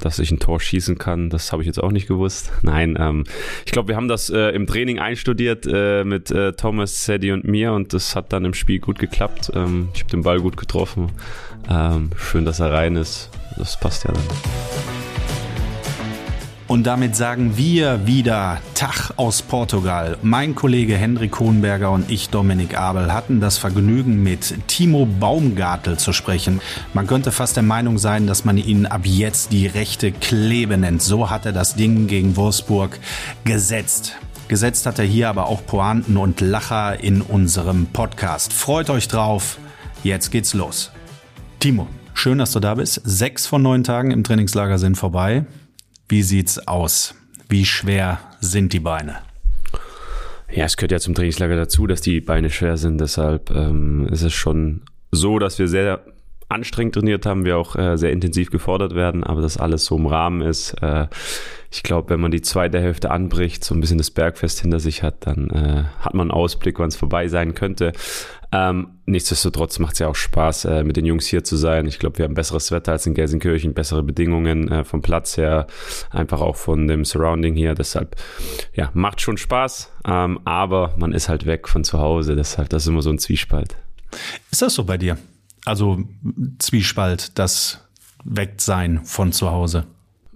dass ich ein Tor schießen kann, das habe ich jetzt auch nicht gewusst. Nein, ähm, ich glaube, wir haben das äh, im Training einstudiert äh, mit äh, Thomas, Sadie und mir und das hat dann im Spiel gut geklappt. Ähm, ich habe den Ball gut getroffen. Ähm, schön, dass er rein ist. Das passt ja dann. Und damit sagen wir wieder Tag aus Portugal. Mein Kollege Hendrik Hohenberger und ich, Dominik Abel, hatten das Vergnügen, mit Timo Baumgartel zu sprechen. Man könnte fast der Meinung sein, dass man ihn ab jetzt die rechte Klebe nennt. So hat er das Ding gegen Wolfsburg gesetzt. Gesetzt hat er hier aber auch Pointen und Lacher in unserem Podcast. Freut euch drauf. Jetzt geht's los. Timo, schön, dass du da bist. Sechs von neun Tagen im Trainingslager sind vorbei. Wie sieht's aus? Wie schwer sind die Beine? Ja, es gehört ja zum Trainingslager dazu, dass die Beine schwer sind. Deshalb ähm, ist es schon so, dass wir sehr anstrengend trainiert haben, wir auch äh, sehr intensiv gefordert werden, aber dass alles so im Rahmen ist. Äh, ich glaube, wenn man die zweite Hälfte anbricht, so ein bisschen das Bergfest hinter sich hat, dann äh, hat man einen Ausblick, wann es vorbei sein könnte. Ähm, nichtsdestotrotz macht es ja auch Spaß, äh, mit den Jungs hier zu sein. Ich glaube, wir haben besseres Wetter als in Gelsenkirchen, bessere Bedingungen äh, vom Platz her, einfach auch von dem Surrounding hier. Deshalb, ja, macht schon Spaß, ähm, aber man ist halt weg von zu Hause. Deshalb, das ist immer so ein Zwiespalt. Ist das so bei dir? Also Zwiespalt, das Wegsein von zu Hause?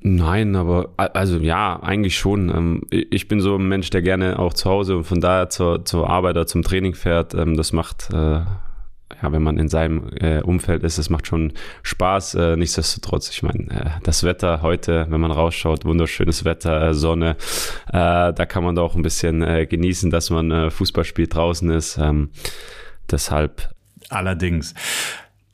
Nein, aber also ja, eigentlich schon. Ähm, ich bin so ein Mensch, der gerne auch zu Hause und von daher zur, zur Arbeit oder zum Training fährt. Ähm, das macht, äh, ja, wenn man in seinem äh, Umfeld ist, das macht schon Spaß. Äh, nichtsdestotrotz, ich meine, das Wetter heute, wenn man rausschaut, wunderschönes Wetter, Sonne, da kann man doch ein bisschen genießen, dass man Fußball spielt draußen ist. Ähm, deshalb. Allerdings.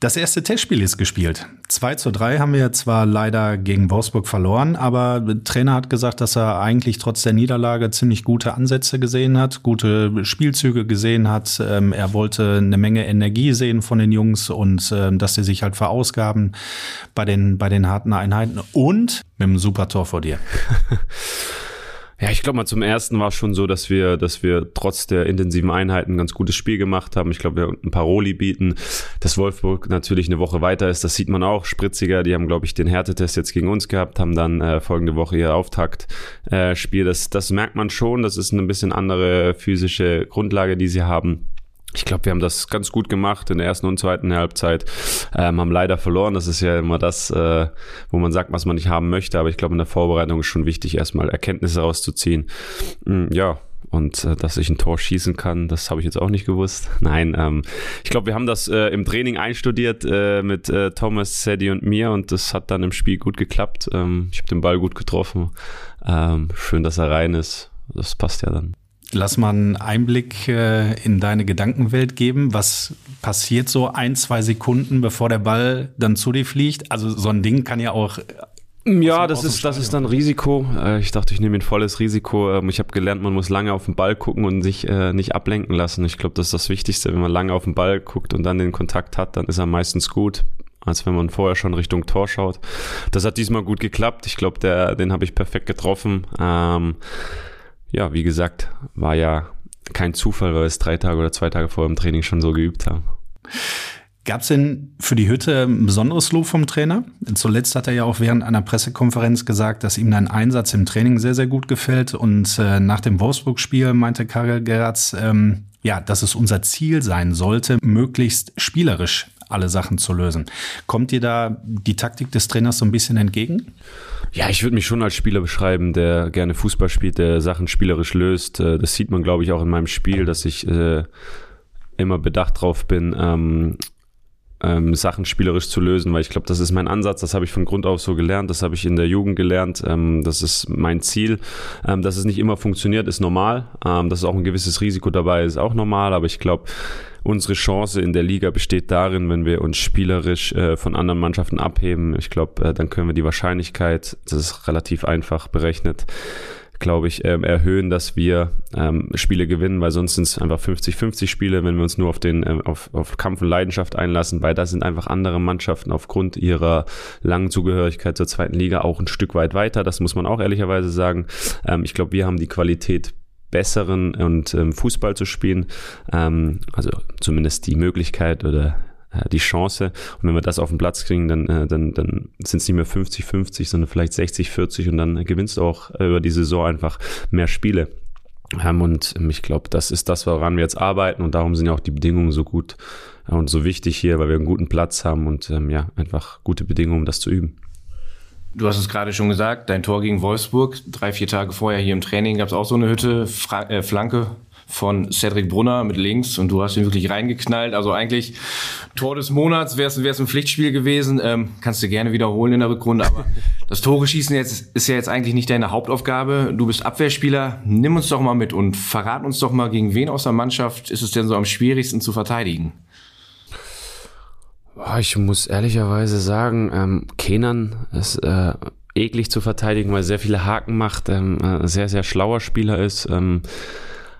Das erste Testspiel ist gespielt. 2 zu 3 haben wir zwar leider gegen Wolfsburg verloren, aber der Trainer hat gesagt, dass er eigentlich trotz der Niederlage ziemlich gute Ansätze gesehen hat, gute Spielzüge gesehen hat. Ähm, er wollte eine Menge Energie sehen von den Jungs und ähm, dass sie sich halt verausgaben bei den, bei den harten Einheiten und mit einem super Tor vor dir. Ja, ich glaube mal zum ersten war schon so, dass wir, dass wir trotz der intensiven Einheiten ein ganz gutes Spiel gemacht haben. Ich glaube, wir ein Paroli bieten. Dass Wolfsburg natürlich eine Woche weiter ist, das sieht man auch. Spritziger, die haben, glaube ich, den Härtetest jetzt gegen uns gehabt, haben dann äh, folgende Woche ihr Auftaktspiel. Äh, das, das merkt man schon. Das ist eine bisschen andere physische Grundlage, die sie haben. Ich glaube, wir haben das ganz gut gemacht in der ersten und zweiten Halbzeit. Ähm, haben leider verloren. Das ist ja immer das, äh, wo man sagt, was man nicht haben möchte. Aber ich glaube, in der Vorbereitung ist schon wichtig, erstmal Erkenntnisse rauszuziehen. Mm, ja, und äh, dass ich ein Tor schießen kann, das habe ich jetzt auch nicht gewusst. Nein, ähm, ich glaube, wir haben das äh, im Training einstudiert äh, mit äh, Thomas, Sadie und mir und das hat dann im Spiel gut geklappt. Ähm, ich habe den Ball gut getroffen. Ähm, schön, dass er rein ist. Das passt ja dann. Lass mal einen Einblick äh, in deine Gedankenwelt geben. Was passiert so ein, zwei Sekunden, bevor der Ball dann zu dir fliegt? Also so ein Ding kann ja auch ja, das ist, das ist dann Risiko. Äh, ich dachte, ich nehme ein volles Risiko. Ähm, ich habe gelernt, man muss lange auf den Ball gucken und sich äh, nicht ablenken lassen. Ich glaube, das ist das Wichtigste. Wenn man lange auf den Ball guckt und dann den Kontakt hat, dann ist er meistens gut, als wenn man vorher schon Richtung Tor schaut. Das hat diesmal gut geklappt. Ich glaube, den habe ich perfekt getroffen. Ähm, ja, wie gesagt, war ja kein Zufall, weil wir es drei Tage oder zwei Tage vor dem Training schon so geübt haben. Gab es denn für die Hütte ein besonderes Lob vom Trainer? Zuletzt hat er ja auch während einer Pressekonferenz gesagt, dass ihm dein Einsatz im Training sehr, sehr gut gefällt. Und äh, nach dem Wolfsburg-Spiel meinte Karel Geratz, ähm, ja, dass es unser Ziel sein sollte, möglichst spielerisch alle Sachen zu lösen. Kommt dir da die Taktik des Trainers so ein bisschen entgegen? Ja, ich würde mich schon als Spieler beschreiben, der gerne Fußball spielt, der Sachen spielerisch löst. Äh, das sieht man, glaube ich, auch in meinem Spiel, dass ich äh, immer bedacht drauf bin, ähm, ähm, Sachen spielerisch zu lösen, weil ich glaube, das ist mein Ansatz, das habe ich von Grund auf so gelernt, das habe ich in der Jugend gelernt, ähm, das ist mein Ziel. Ähm, dass es nicht immer funktioniert, ist normal, ähm, dass auch ein gewisses Risiko dabei ist, auch normal, aber ich glaube, unsere Chance in der Liga besteht darin, wenn wir uns spielerisch äh, von anderen Mannschaften abheben. Ich glaube, äh, dann können wir die Wahrscheinlichkeit, das ist relativ einfach berechnet, glaube ich, ähm, erhöhen, dass wir ähm, Spiele gewinnen, weil sonst sind es einfach 50-50 Spiele, wenn wir uns nur auf den ähm, auf, auf Kampf und Leidenschaft einlassen, weil da sind einfach andere Mannschaften aufgrund ihrer langen Zugehörigkeit zur zweiten Liga auch ein Stück weit weiter. Das muss man auch ehrlicherweise sagen. Ähm, ich glaube, wir haben die Qualität besseren und ähm, Fußball zu spielen, ähm, also zumindest die Möglichkeit oder die Chance. Und wenn wir das auf den Platz kriegen, dann, äh, dann, dann sind es nicht mehr 50-50, sondern vielleicht 60-40 und dann gewinnst du auch über die Saison einfach mehr Spiele. Ähm, und ich glaube, das ist das, woran wir jetzt arbeiten und darum sind ja auch die Bedingungen so gut und so wichtig hier, weil wir einen guten Platz haben und ähm, ja, einfach gute Bedingungen, um das zu üben. Du hast es gerade schon gesagt, dein Tor gegen Wolfsburg, drei, vier Tage vorher hier im Training gab es auch so eine Hütte, Fra äh, Flanke von Cedric Brunner mit links und du hast ihn wirklich reingeknallt. Also eigentlich Tor des Monats wäre es ein Pflichtspiel gewesen. Ähm, kannst du gerne wiederholen in der Rückrunde, aber das Tore schießen jetzt ist ja jetzt eigentlich nicht deine Hauptaufgabe. Du bist Abwehrspieler. Nimm uns doch mal mit und verrat uns doch mal, gegen wen aus der Mannschaft ist es denn so am schwierigsten zu verteidigen? Ich muss ehrlicherweise sagen, ähm, Kenan ist äh, eklig zu verteidigen, weil er sehr viele Haken macht, ähm, äh, sehr, sehr schlauer Spieler ist. Ähm,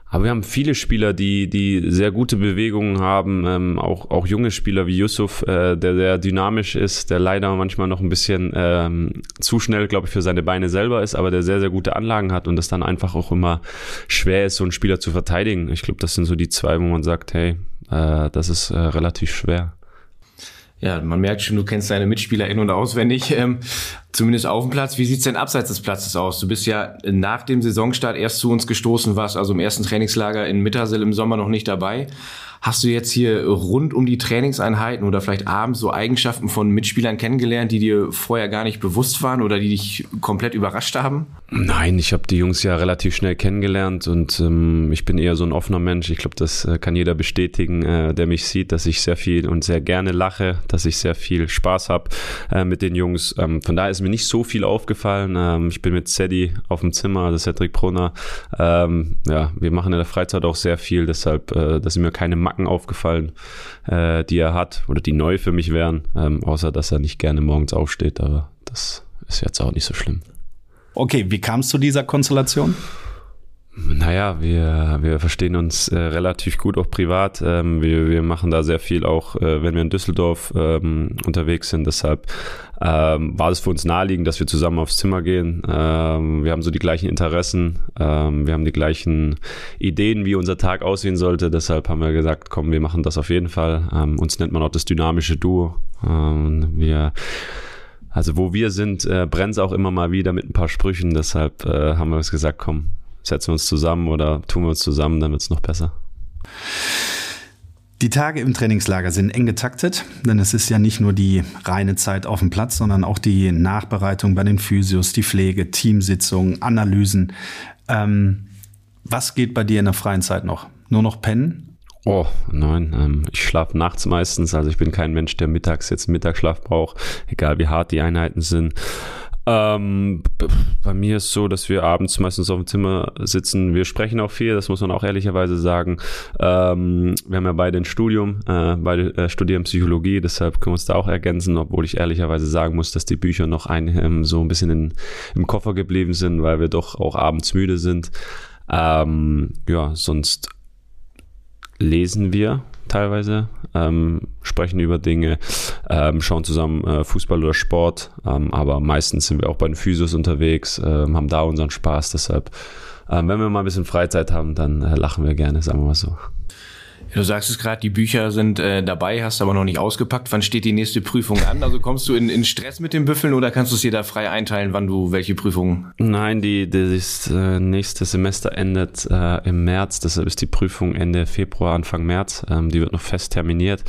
aber wir haben viele Spieler, die, die sehr gute Bewegungen haben, ähm, auch, auch junge Spieler wie Yusuf, äh, der sehr dynamisch ist, der leider manchmal noch ein bisschen ähm, zu schnell, glaube ich, für seine Beine selber ist, aber der sehr, sehr gute Anlagen hat und es dann einfach auch immer schwer ist, so einen Spieler zu verteidigen. Ich glaube, das sind so die zwei, wo man sagt, hey, äh, das ist äh, relativ schwer. Ja, man merkt schon, du kennst deine Mitspieler in- und auswendig, ähm, zumindest auf dem Platz. Wie sieht's denn abseits des Platzes aus? Du bist ja nach dem Saisonstart erst zu uns gestoßen, warst also im ersten Trainingslager in Mittersel im Sommer noch nicht dabei. Hast du jetzt hier rund um die Trainingseinheiten oder vielleicht abends so Eigenschaften von Mitspielern kennengelernt, die dir vorher gar nicht bewusst waren oder die dich komplett überrascht haben? Nein, ich habe die Jungs ja relativ schnell kennengelernt und ähm, ich bin eher so ein offener Mensch. Ich glaube, das äh, kann jeder bestätigen, äh, der mich sieht, dass ich sehr viel und sehr gerne lache, dass ich sehr viel Spaß habe äh, mit den Jungs. Ähm, von daher ist mir nicht so viel aufgefallen. Ähm, ich bin mit Sadie auf dem Zimmer, das ist Cedric Brunner. Ähm, ja, wir machen in der Freizeit auch sehr viel, deshalb äh, da sind mir keine Macken aufgefallen, äh, die er hat oder die neu für mich wären, ähm, außer dass er nicht gerne morgens aufsteht, aber das ist jetzt auch nicht so schlimm. Okay, wie kam es zu dieser Konstellation? Naja, wir, wir verstehen uns äh, relativ gut auch privat. Ähm, wir, wir machen da sehr viel auch, äh, wenn wir in Düsseldorf ähm, unterwegs sind. Deshalb ähm, war es für uns naheliegend, dass wir zusammen aufs Zimmer gehen. Ähm, wir haben so die gleichen Interessen, ähm, wir haben die gleichen Ideen, wie unser Tag aussehen sollte. Deshalb haben wir gesagt, komm, wir machen das auf jeden Fall. Ähm, uns nennt man auch das dynamische Duo. Wir also wo wir sind, äh, brennt es auch immer mal wieder mit ein paar Sprüchen. Deshalb äh, haben wir uns gesagt, komm, setzen wir uns zusammen oder tun wir uns zusammen, dann wird es noch besser. Die Tage im Trainingslager sind eng getaktet, denn es ist ja nicht nur die reine Zeit auf dem Platz, sondern auch die Nachbereitung bei den Physios, die Pflege, Teamsitzungen, Analysen. Ähm, was geht bei dir in der freien Zeit noch? Nur noch pennen Oh, nein, ähm, ich schlafe nachts meistens, also ich bin kein Mensch, der mittags jetzt Mittagsschlaf braucht, egal wie hart die Einheiten sind. Ähm, bei mir ist so, dass wir abends meistens auf dem Zimmer sitzen. Wir sprechen auch viel, das muss man auch ehrlicherweise sagen. Ähm, wir haben ja beide ein Studium, äh, beide äh, studieren Psychologie, deshalb können wir uns da auch ergänzen, obwohl ich ehrlicherweise sagen muss, dass die Bücher noch ein, ähm, so ein bisschen in, im Koffer geblieben sind, weil wir doch auch abends müde sind. Ähm, ja, sonst lesen wir teilweise, ähm, sprechen über Dinge, ähm, schauen zusammen äh, Fußball oder Sport, ähm, aber meistens sind wir auch bei den Physios unterwegs, ähm, haben da unseren Spaß, deshalb, ähm, wenn wir mal ein bisschen Freizeit haben, dann äh, lachen wir gerne, sagen wir mal so. Du sagst es gerade, die Bücher sind äh, dabei, hast aber noch nicht ausgepackt. Wann steht die nächste Prüfung an? Also kommst du in, in Stress mit den Büffeln oder kannst du es dir da frei einteilen, wann du welche Prüfungen? Nein, die, das äh, nächste Semester endet äh, im März, deshalb ist die Prüfung Ende Februar, Anfang März. Ähm, die wird noch fest terminiert.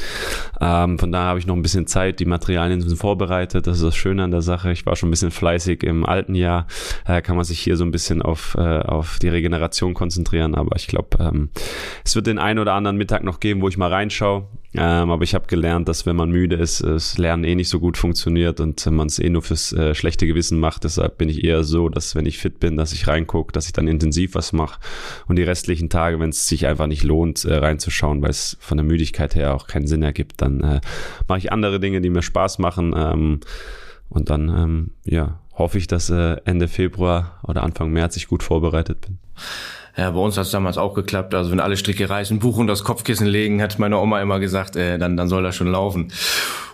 Ähm, von daher habe ich noch ein bisschen Zeit, die Materialien sind vorbereitet. Das ist das Schöne an der Sache. Ich war schon ein bisschen fleißig im alten Jahr. Äh, kann man sich hier so ein bisschen auf, äh, auf die Regeneration konzentrieren. Aber ich glaube, ähm, es wird den einen oder anderen Mittag Tag noch geben, wo ich mal reinschaue. Ähm, aber ich habe gelernt, dass wenn man müde ist, das Lernen eh nicht so gut funktioniert und man es eh nur fürs äh, schlechte Gewissen macht. Deshalb bin ich eher so, dass wenn ich fit bin, dass ich reingucke, dass ich dann intensiv was mache und die restlichen Tage, wenn es sich einfach nicht lohnt, äh, reinzuschauen, weil es von der Müdigkeit her auch keinen Sinn ergibt, dann äh, mache ich andere Dinge, die mir Spaß machen. Ähm, und dann, ähm, ja, hoffe ich, dass äh, Ende Februar oder Anfang März ich gut vorbereitet bin. Ja, bei uns hat es damals auch geklappt. Also wenn alle Stricke reißen, Buch und das Kopfkissen legen, hat meine Oma immer gesagt, äh, dann, dann soll das schon laufen.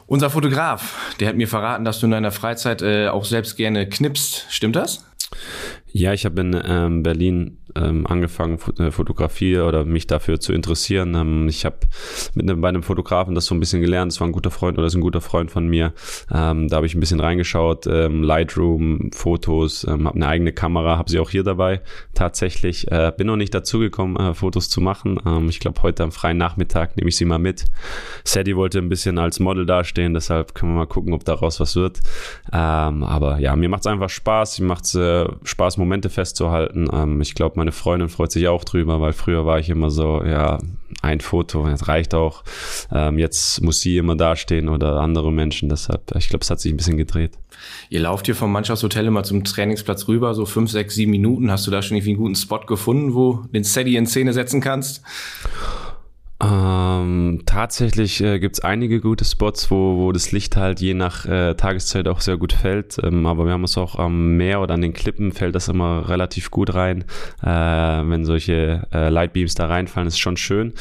Unser Fotograf, der hat mir verraten, dass du in deiner Freizeit äh, auch selbst gerne knipst. Stimmt das? Ja, ich habe in ähm, Berlin ähm, angefangen, äh, Fotografie oder mich dafür zu interessieren. Ähm, ich habe mit einem, bei einem Fotografen das so ein bisschen gelernt. Das war ein guter Freund oder ist ein guter Freund von mir. Ähm, da habe ich ein bisschen reingeschaut. Ähm, Lightroom, Fotos, ähm, habe eine eigene Kamera, habe sie auch hier dabei. Tatsächlich äh, bin noch nicht dazugekommen, äh, Fotos zu machen. Ich glaube, heute am freien Nachmittag nehme ich sie mal mit. Sadie wollte ein bisschen als Model dastehen, deshalb können wir mal gucken, ob daraus was wird. Aber ja, mir macht es einfach Spaß. Mir macht es äh, Spaß, Momente festzuhalten. Ähm, ich glaube, meine Freundin freut sich auch drüber, weil früher war ich immer so, ja, ein Foto, das reicht auch. Ähm, jetzt muss sie immer dastehen oder andere Menschen. Deshalb, ich glaube, es hat sich ein bisschen gedreht. Ihr lauft hier vom Mannschaftshotel immer zum Trainingsplatz rüber, so fünf, sechs, sieben Minuten. Hast du da schon irgendwie einen guten Spot gefunden, wo den Steady in Szene setzen kannst? Ähm, tatsächlich äh, gibt es einige gute Spots, wo, wo das Licht halt je nach äh, Tageszeit auch sehr gut fällt. Ähm, aber wir haben es auch am Meer oder an den Klippen fällt das immer relativ gut rein. Äh, wenn solche äh, Lightbeams da reinfallen, ist schon schön.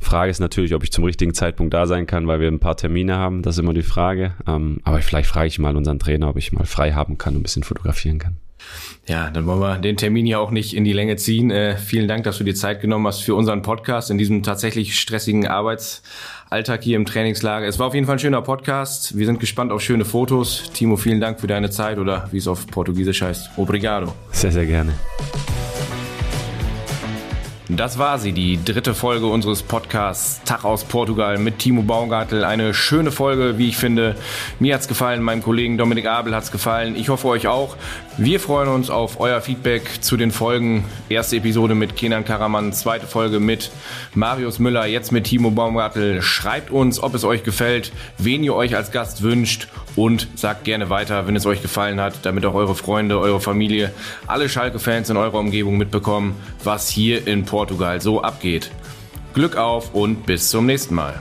Frage ist natürlich, ob ich zum richtigen Zeitpunkt da sein kann, weil wir ein paar Termine haben. Das ist immer die Frage. Ähm, aber vielleicht frage ich mal unseren Trainer, ob ich mal frei haben kann und ein bisschen fotografieren kann. Ja, dann wollen wir den Termin hier auch nicht in die Länge ziehen. Äh, vielen Dank, dass du dir Zeit genommen hast für unseren Podcast in diesem tatsächlich stressigen Arbeitsalltag hier im Trainingslager. Es war auf jeden Fall ein schöner Podcast. Wir sind gespannt auf schöne Fotos. Timo, vielen Dank für deine Zeit oder wie es auf Portugiesisch heißt. Obrigado. Sehr, sehr gerne. Das war sie, die dritte Folge unseres Podcasts Tag aus Portugal mit Timo Baumgartel. Eine schöne Folge, wie ich finde. Mir hat's gefallen, meinem Kollegen Dominik Abel hat's gefallen. Ich hoffe euch auch. Wir freuen uns auf euer Feedback zu den Folgen. Erste Episode mit Kenan Karaman, zweite Folge mit Marius Müller, jetzt mit Timo Baumgartel. Schreibt uns, ob es euch gefällt, wen ihr euch als Gast wünscht und sagt gerne weiter, wenn es euch gefallen hat, damit auch eure Freunde, eure Familie, alle Schalke-Fans in eurer Umgebung mitbekommen, was hier in Portugal so abgeht. Glück auf und bis zum nächsten Mal.